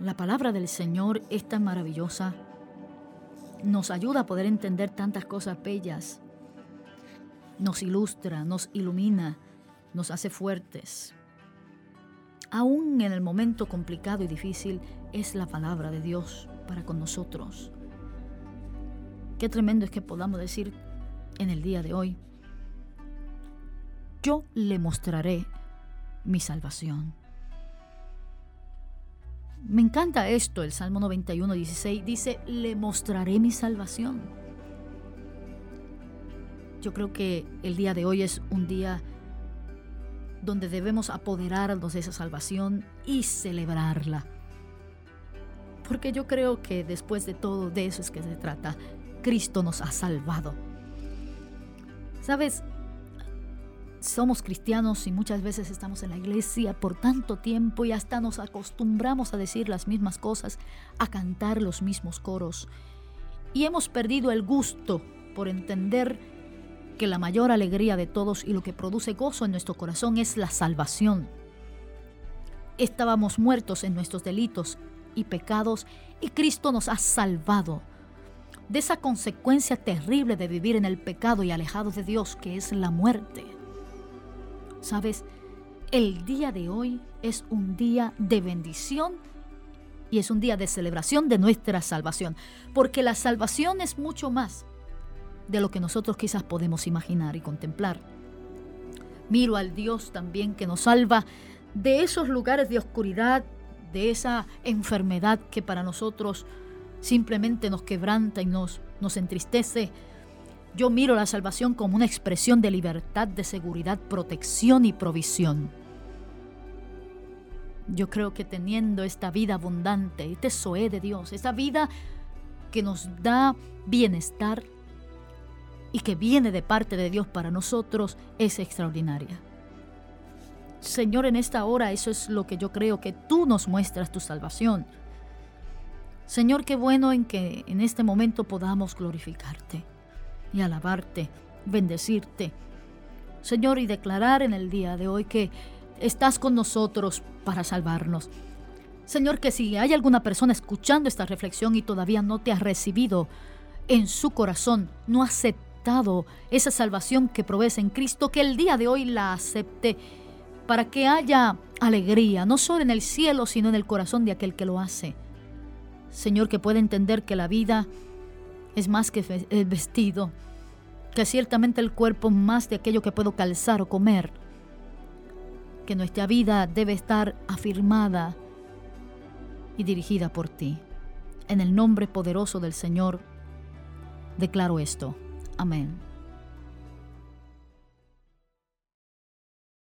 La palabra del Señor es tan maravillosa. Nos ayuda a poder entender tantas cosas bellas. Nos ilustra, nos ilumina, nos hace fuertes. Aún en el momento complicado y difícil es la palabra de Dios para con nosotros. Qué tremendo es que podamos decir en el día de hoy, yo le mostraré mi salvación. Me encanta esto, el Salmo 91, 16 dice, le mostraré mi salvación. Yo creo que el día de hoy es un día donde debemos apoderarnos de esa salvación y celebrarla. Porque yo creo que después de todo de eso es que se trata. Cristo nos ha salvado. Sabes, somos cristianos y muchas veces estamos en la iglesia por tanto tiempo y hasta nos acostumbramos a decir las mismas cosas, a cantar los mismos coros. Y hemos perdido el gusto por entender que la mayor alegría de todos y lo que produce gozo en nuestro corazón es la salvación. Estábamos muertos en nuestros delitos y pecados y Cristo nos ha salvado de esa consecuencia terrible de vivir en el pecado y alejado de Dios que es la muerte. Sabes, el día de hoy es un día de bendición y es un día de celebración de nuestra salvación, porque la salvación es mucho más de lo que nosotros quizás podemos imaginar y contemplar. Miro al Dios también que nos salva de esos lugares de oscuridad, de esa enfermedad que para nosotros simplemente nos quebranta y nos, nos entristece, yo miro la salvación como una expresión de libertad, de seguridad, protección y provisión. Yo creo que teniendo esta vida abundante, este soe de Dios, esta vida que nos da bienestar y que viene de parte de Dios para nosotros, es extraordinaria. Señor, en esta hora eso es lo que yo creo que tú nos muestras tu salvación. Señor, qué bueno en que en este momento podamos glorificarte y alabarte, bendecirte. Señor, y declarar en el día de hoy que estás con nosotros para salvarnos. Señor, que si hay alguna persona escuchando esta reflexión y todavía no te ha recibido en su corazón, no ha aceptado esa salvación que provees en Cristo, que el día de hoy la acepte para que haya alegría, no solo en el cielo, sino en el corazón de aquel que lo hace. Señor, que pueda entender que la vida es más que el vestido, que ciertamente el cuerpo más de aquello que puedo calzar o comer, que nuestra vida debe estar afirmada y dirigida por ti. En el nombre poderoso del Señor, declaro esto. Amén.